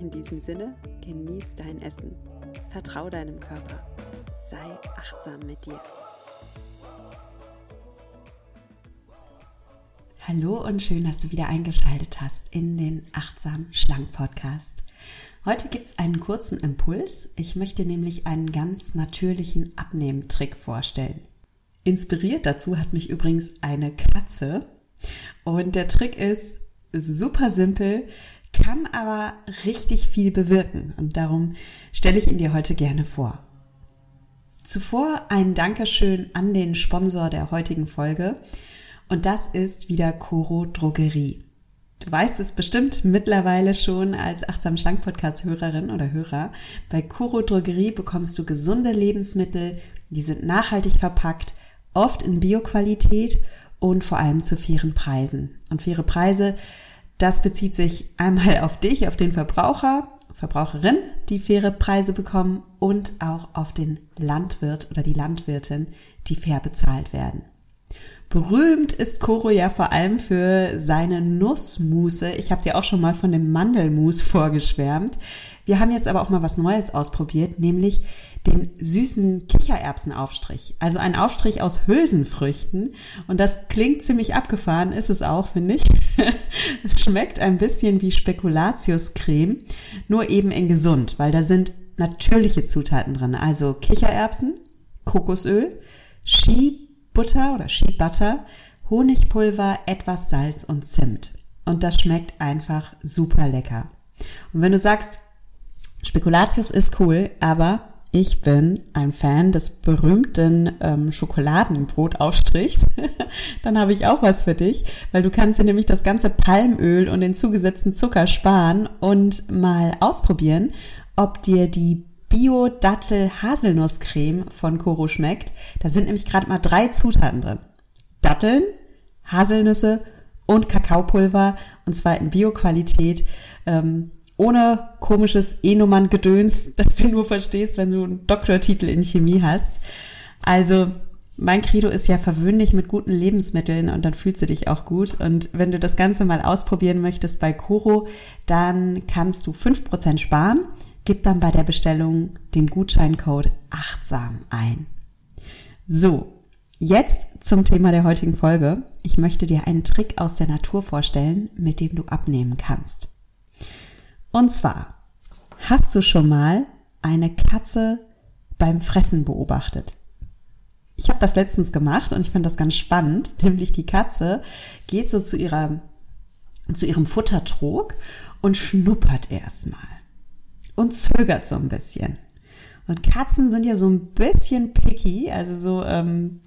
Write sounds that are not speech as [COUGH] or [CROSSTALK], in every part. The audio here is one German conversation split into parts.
In diesem Sinne, genieß dein Essen, vertrau deinem Körper, sei achtsam mit dir. Hallo und schön, dass du wieder eingeschaltet hast in den Achtsam Schlank Podcast. Heute gibt es einen kurzen Impuls. Ich möchte nämlich einen ganz natürlichen Abnehmtrick vorstellen. Inspiriert dazu hat mich übrigens eine Katze. Und der Trick ist super simpel kann aber richtig viel bewirken und darum stelle ich ihn dir heute gerne vor. Zuvor ein Dankeschön an den Sponsor der heutigen Folge und das ist wieder Coro Drogerie. Du weißt es bestimmt mittlerweile schon als Achtsam Schlank Podcast Hörerin oder Hörer. Bei Coro Drogerie bekommst du gesunde Lebensmittel, die sind nachhaltig verpackt, oft in Bioqualität und vor allem zu fairen Preisen. Und faire Preise das bezieht sich einmal auf dich, auf den Verbraucher, Verbraucherin, die faire Preise bekommen und auch auf den Landwirt oder die Landwirtin, die fair bezahlt werden. Berühmt ist Koro ja vor allem für seine Nussmusse. Ich habe dir auch schon mal von dem Mandelmus vorgeschwärmt. Wir haben jetzt aber auch mal was Neues ausprobiert, nämlich den süßen Kichererbsenaufstrich. Also ein Aufstrich aus Hülsenfrüchten. Und das klingt ziemlich abgefahren, ist es auch, finde ich. [LAUGHS] es schmeckt ein bisschen wie Spekulatiuscreme, nur eben in gesund, weil da sind natürliche Zutaten drin. Also Kichererbsen, Kokosöl, Skibutter oder Skibutter, Honigpulver, etwas Salz und Zimt. Und das schmeckt einfach super lecker. Und wenn du sagst, Spekulatius ist cool, aber ich bin ein Fan des berühmten ähm, Schokoladenbrotaufstrichs. [LAUGHS] Dann habe ich auch was für dich, weil du kannst dir nämlich das ganze Palmöl und den zugesetzten Zucker sparen und mal ausprobieren, ob dir die Bio-Dattel-Haselnusscreme von Koro schmeckt. Da sind nämlich gerade mal drei Zutaten drin. Datteln, Haselnüsse und Kakaopulver und zwar in Bio-Qualität. Ähm, ohne komisches E-Nummern-Gedöns, [LAUGHS] das du nur verstehst, wenn du einen Doktortitel in Chemie hast. Also mein Credo ist ja verwöhnlich mit guten Lebensmitteln und dann fühlst du dich auch gut. Und wenn du das Ganze mal ausprobieren möchtest bei Coro, dann kannst du fünf Prozent sparen. Gib dann bei der Bestellung den Gutscheincode achtsam ein. So, jetzt zum Thema der heutigen Folge. Ich möchte dir einen Trick aus der Natur vorstellen, mit dem du abnehmen kannst. Und zwar, hast du schon mal eine Katze beim Fressen beobachtet? Ich habe das letztens gemacht und ich finde das ganz spannend, [LAUGHS] nämlich die Katze geht so zu ihrer zu ihrem Futtertrog und schnuppert erstmal und zögert so ein bisschen. Und Katzen sind ja so ein bisschen picky, also so ähm,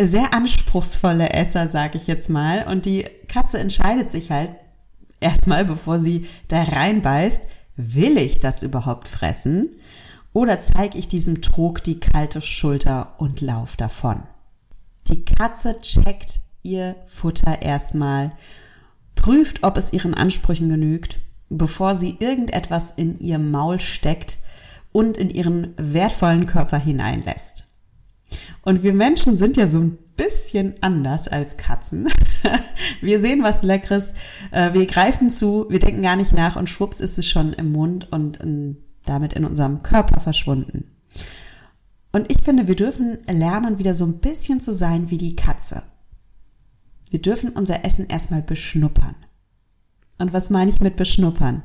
sehr anspruchsvolle Esser, sage ich jetzt mal. Und die Katze entscheidet sich halt erstmal, bevor sie da reinbeißt, will ich das überhaupt fressen? Oder zeige ich diesem Trog die kalte Schulter und lauf davon? Die Katze checkt ihr Futter erstmal, prüft, ob es ihren Ansprüchen genügt, bevor sie irgendetwas in ihr Maul steckt und in ihren wertvollen Körper hineinlässt. Und wir Menschen sind ja so ein bisschen anders als Katzen. [LAUGHS] wir sehen was Leckeres, äh, wir greifen zu, wir denken gar nicht nach und schwupps ist es schon im Mund und damit in unserem Körper verschwunden. Und ich finde, wir dürfen lernen, wieder so ein bisschen zu sein wie die Katze. Wir dürfen unser Essen erstmal beschnuppern. Und was meine ich mit beschnuppern?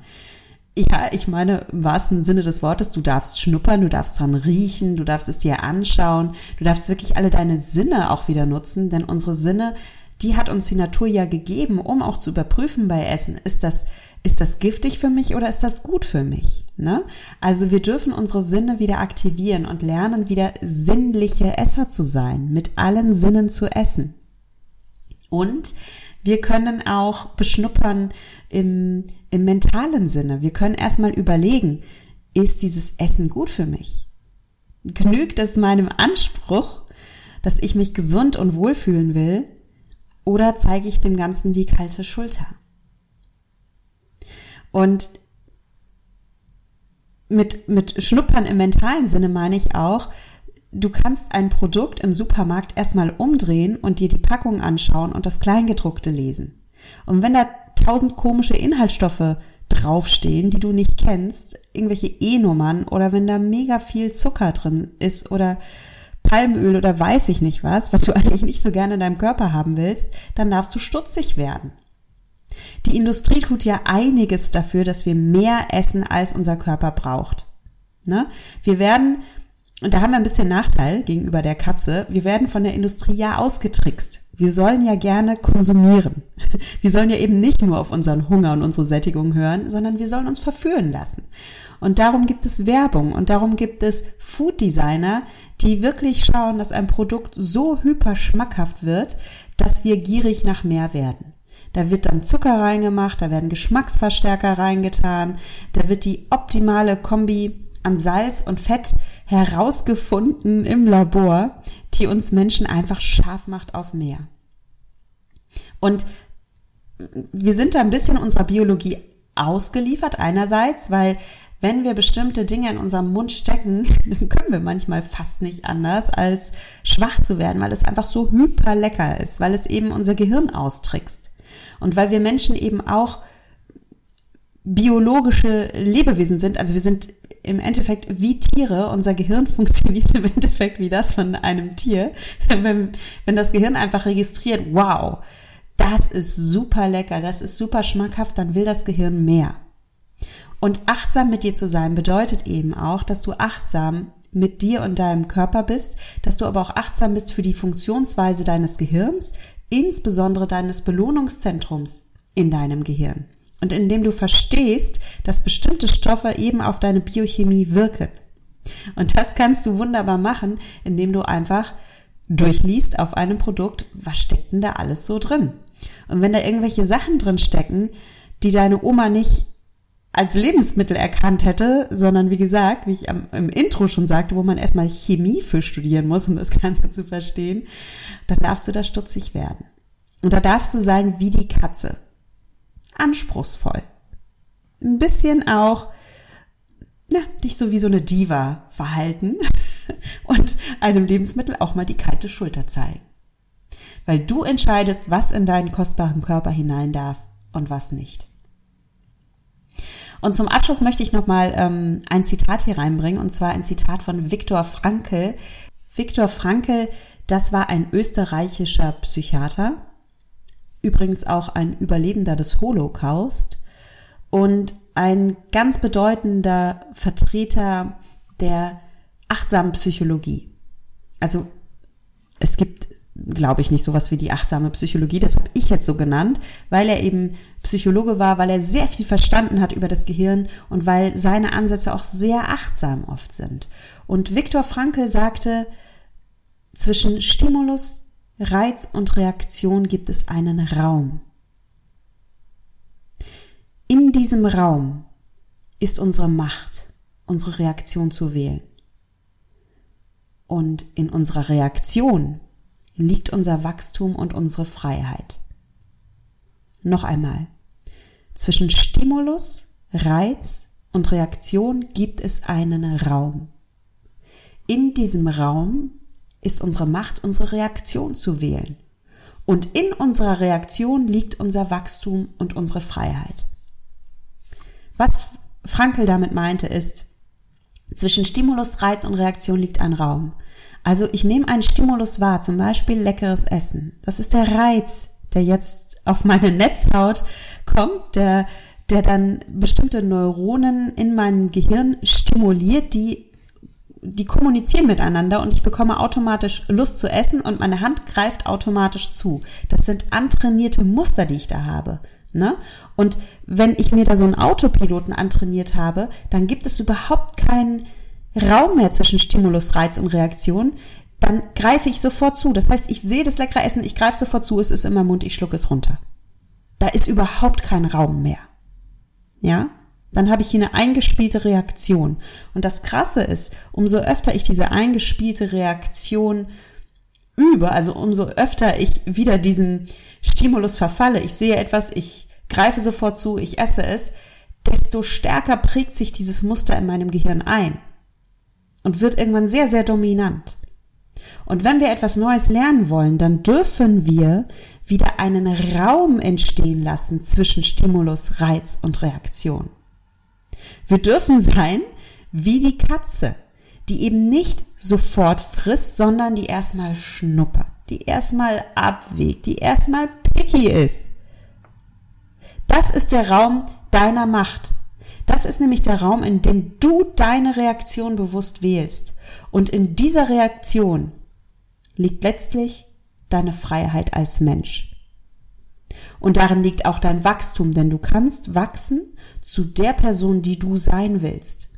Ja, ich meine im wahrsten Sinne des Wortes, du darfst schnuppern, du darfst dran riechen, du darfst es dir anschauen, du darfst wirklich alle deine Sinne auch wieder nutzen, denn unsere Sinne, die hat uns die Natur ja gegeben, um auch zu überprüfen bei Essen, ist das, ist das giftig für mich oder ist das gut für mich? Ne? Also wir dürfen unsere Sinne wieder aktivieren und lernen wieder sinnliche Esser zu sein, mit allen Sinnen zu essen. Und wir können auch beschnuppern im, im mentalen Sinne. Wir können erstmal überlegen, ist dieses Essen gut für mich? Genügt es meinem Anspruch, dass ich mich gesund und wohlfühlen will? Oder zeige ich dem Ganzen die kalte Schulter? Und mit, mit Schnuppern im mentalen Sinne meine ich auch, du kannst ein Produkt im Supermarkt erstmal umdrehen und dir die Packung anschauen und das Kleingedruckte lesen. Und wenn da tausend komische Inhaltsstoffe draufstehen, die du nicht kennst, irgendwelche E-Nummern oder wenn da mega viel Zucker drin ist oder Palmöl oder weiß ich nicht was, was du [LAUGHS] eigentlich nicht so gerne in deinem Körper haben willst, dann darfst du stutzig werden. Die Industrie tut ja einiges dafür, dass wir mehr essen, als unser Körper braucht. Ne? Wir werden, und da haben wir ein bisschen Nachteil gegenüber der Katze, wir werden von der Industrie ja ausgetrickst. Wir sollen ja gerne konsumieren. [LAUGHS] Wir sollen ja eben nicht nur auf unseren Hunger und unsere Sättigung hören, sondern wir sollen uns verführen lassen. Und darum gibt es Werbung und darum gibt es Food Designer, die wirklich schauen, dass ein Produkt so hyper schmackhaft wird, dass wir gierig nach mehr werden. Da wird dann Zucker reingemacht, da werden Geschmacksverstärker reingetan, da wird die optimale Kombi an Salz und Fett herausgefunden im Labor, die uns Menschen einfach scharf macht auf mehr. Und wir sind da ein bisschen unserer Biologie ausgeliefert einerseits, weil wenn wir bestimmte Dinge in unserem Mund stecken, [LAUGHS] dann können wir manchmal fast nicht anders, als schwach zu werden, weil es einfach so hyper lecker ist, weil es eben unser Gehirn austrickst. Und weil wir Menschen eben auch biologische Lebewesen sind, also wir sind im Endeffekt wie Tiere, unser Gehirn [LAUGHS] funktioniert im Endeffekt wie das von einem Tier. [LAUGHS] Wenn, wenn das Gehirn einfach registriert, wow, das ist super lecker, das ist super schmackhaft, dann will das Gehirn mehr. Und achtsam mit dir zu sein bedeutet eben auch, dass du achtsam mit dir und deinem Körper bist, dass du aber auch achtsam bist für die Funktionsweise deines Gehirns, insbesondere deines Belohnungszentrums in deinem Gehirn. Und indem du verstehst, dass bestimmte Stoffe eben auf deine Biochemie wirken. Und das kannst du wunderbar machen, indem du einfach durchliest auf einem Produkt, was steckt denn da alles so drin? Und wenn da irgendwelche Sachen drin stecken, die deine Oma nicht als Lebensmittel erkannt hätte, sondern wie gesagt, wie ich am, im Intro schon sagte, wo man erstmal Chemie für studieren muss, um das Ganze zu verstehen, dann darfst du da stutzig werden. Und da darfst du sein wie die Katze. Anspruchsvoll. Ein bisschen auch, na, dich so wie so eine Diva verhalten [LAUGHS] und einem Lebensmittel auch mal die kalte Schulter zeigen. Weil du entscheidest, was in deinen kostbaren Körper hinein darf und was nicht. Und zum Abschluss möchte ich nochmal ähm, ein Zitat hier reinbringen, und zwar ein Zitat von Viktor Frankl. Viktor Frankl, das war ein österreichischer Psychiater, übrigens auch ein Überlebender des Holocaust und ein ganz bedeutender Vertreter der achtsamen Psychologie. Also es gibt glaube ich, nicht sowas wie die achtsame Psychologie. Das habe ich jetzt so genannt, weil er eben Psychologe war, weil er sehr viel verstanden hat über das Gehirn und weil seine Ansätze auch sehr achtsam oft sind. Und Viktor Frankl sagte, zwischen Stimulus, Reiz und Reaktion gibt es einen Raum. In diesem Raum ist unsere Macht, unsere Reaktion zu wählen. Und in unserer Reaktion liegt unser Wachstum und unsere Freiheit. Noch einmal. Zwischen Stimulus, Reiz und Reaktion gibt es einen Raum. In diesem Raum ist unsere Macht, unsere Reaktion zu wählen. Und in unserer Reaktion liegt unser Wachstum und unsere Freiheit. Was Frankel damit meinte ist, zwischen Stimulus, Reiz und Reaktion liegt ein Raum. Also ich nehme einen Stimulus wahr, zum Beispiel leckeres Essen. Das ist der Reiz, der jetzt auf meine Netzhaut kommt, der, der dann bestimmte Neuronen in meinem Gehirn stimuliert, die die kommunizieren miteinander und ich bekomme automatisch Lust zu essen und meine Hand greift automatisch zu. Das sind antrainierte Muster, die ich da habe. Ne? Und wenn ich mir da so einen Autopiloten antrainiert habe, dann gibt es überhaupt keinen Raum mehr zwischen Stimulus, Reiz und Reaktion, dann greife ich sofort zu. Das heißt, ich sehe das leckere Essen, ich greife sofort zu, es ist in meinem Mund, ich schlucke es runter. Da ist überhaupt kein Raum mehr. Ja? Dann habe ich hier eine eingespielte Reaktion. Und das Krasse ist, umso öfter ich diese eingespielte Reaktion übe, also umso öfter ich wieder diesen Stimulus verfalle, ich sehe etwas, ich greife sofort zu, ich esse es, desto stärker prägt sich dieses Muster in meinem Gehirn ein und wird irgendwann sehr, sehr dominant. Und wenn wir etwas Neues lernen wollen, dann dürfen wir wieder einen Raum entstehen lassen zwischen Stimulus, Reiz und Reaktion. Wir dürfen sein wie die Katze, die eben nicht sofort frisst, sondern die erstmal schnuppert, die erstmal abwägt, die erstmal picky ist. Das ist der Raum deiner Macht. Das ist nämlich der Raum, in dem du deine Reaktion bewusst wählst. Und in dieser Reaktion liegt letztlich deine Freiheit als Mensch. Und darin liegt auch dein Wachstum, denn du kannst wachsen zu der Person, die du sein willst.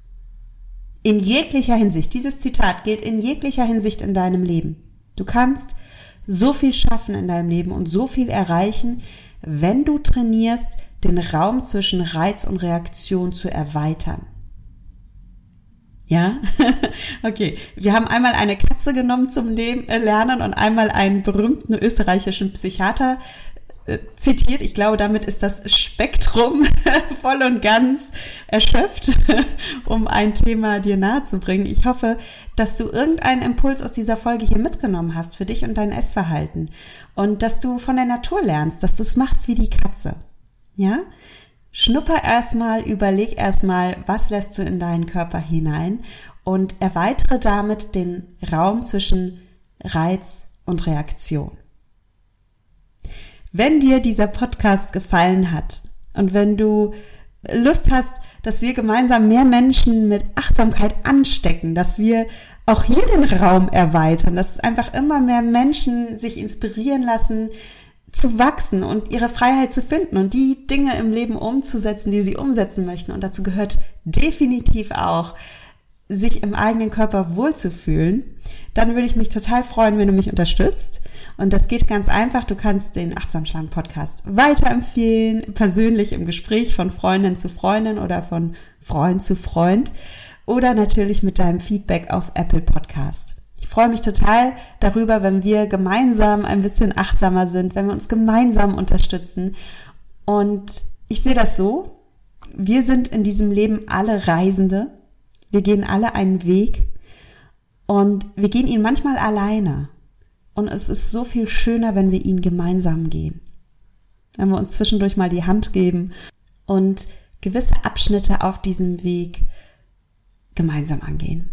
In jeglicher Hinsicht, dieses Zitat gilt in jeglicher Hinsicht in deinem Leben. Du kannst so viel schaffen in deinem Leben und so viel erreichen, wenn du trainierst, den Raum zwischen Reiz und Reaktion zu erweitern. Ja, [LAUGHS] okay. Wir haben einmal eine Katze genommen zum äh, Lernen und einmal einen berühmten österreichischen Psychiater zitiert. Ich glaube, damit ist das Spektrum [LAUGHS] voll und ganz erschöpft, [LAUGHS] um ein Thema dir nahezubringen. Ich hoffe, dass du irgendeinen Impuls aus dieser Folge hier mitgenommen hast für dich und dein Essverhalten und dass du von der Natur lernst, dass du es machst wie die Katze. Ja? Schnupper erstmal, überleg erstmal, was lässt du in deinen Körper hinein und erweitere damit den Raum zwischen Reiz und Reaktion. Wenn dir dieser Podcast gefallen hat und wenn du Lust hast, dass wir gemeinsam mehr Menschen mit Achtsamkeit anstecken, dass wir auch hier den Raum erweitern, dass einfach immer mehr Menschen sich inspirieren lassen, zu wachsen und ihre Freiheit zu finden und die Dinge im Leben umzusetzen, die sie umsetzen möchten. Und dazu gehört definitiv auch, sich im eigenen Körper wohlzufühlen, dann würde ich mich total freuen, wenn du mich unterstützt. Und das geht ganz einfach. Du kannst den Achtsamschlangen Podcast weiterempfehlen, persönlich im Gespräch von Freundin zu Freundin oder von Freund zu Freund oder natürlich mit deinem Feedback auf Apple Podcast freue mich total darüber, wenn wir gemeinsam ein bisschen achtsamer sind, wenn wir uns gemeinsam unterstützen. Und ich sehe das so, wir sind in diesem Leben alle Reisende. Wir gehen alle einen Weg und wir gehen ihn manchmal alleine. Und es ist so viel schöner, wenn wir ihn gemeinsam gehen. Wenn wir uns zwischendurch mal die Hand geben und gewisse Abschnitte auf diesem Weg gemeinsam angehen.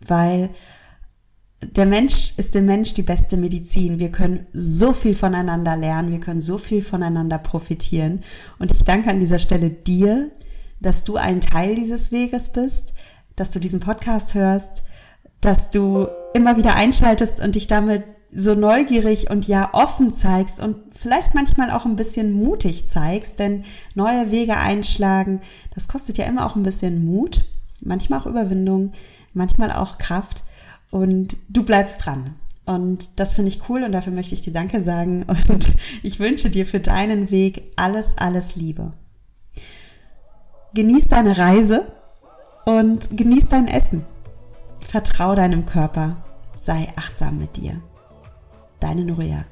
Weil der Mensch ist dem Mensch die beste Medizin. Wir können so viel voneinander lernen, wir können so viel voneinander profitieren. Und ich danke an dieser Stelle dir, dass du ein Teil dieses Weges bist, dass du diesen Podcast hörst, dass du immer wieder einschaltest und dich damit so neugierig und ja offen zeigst und vielleicht manchmal auch ein bisschen mutig zeigst, denn neue Wege einschlagen, das kostet ja immer auch ein bisschen Mut, manchmal auch Überwindung, manchmal auch Kraft. Und du bleibst dran. Und das finde ich cool und dafür möchte ich dir Danke sagen. [LAUGHS] Und ich wünsche dir für deinen Weg alles, alles Liebe. Genieß deine Reise und genieß dein Essen. Vertrau deinem Körper. Sei achtsam mit dir. Deine Nuria.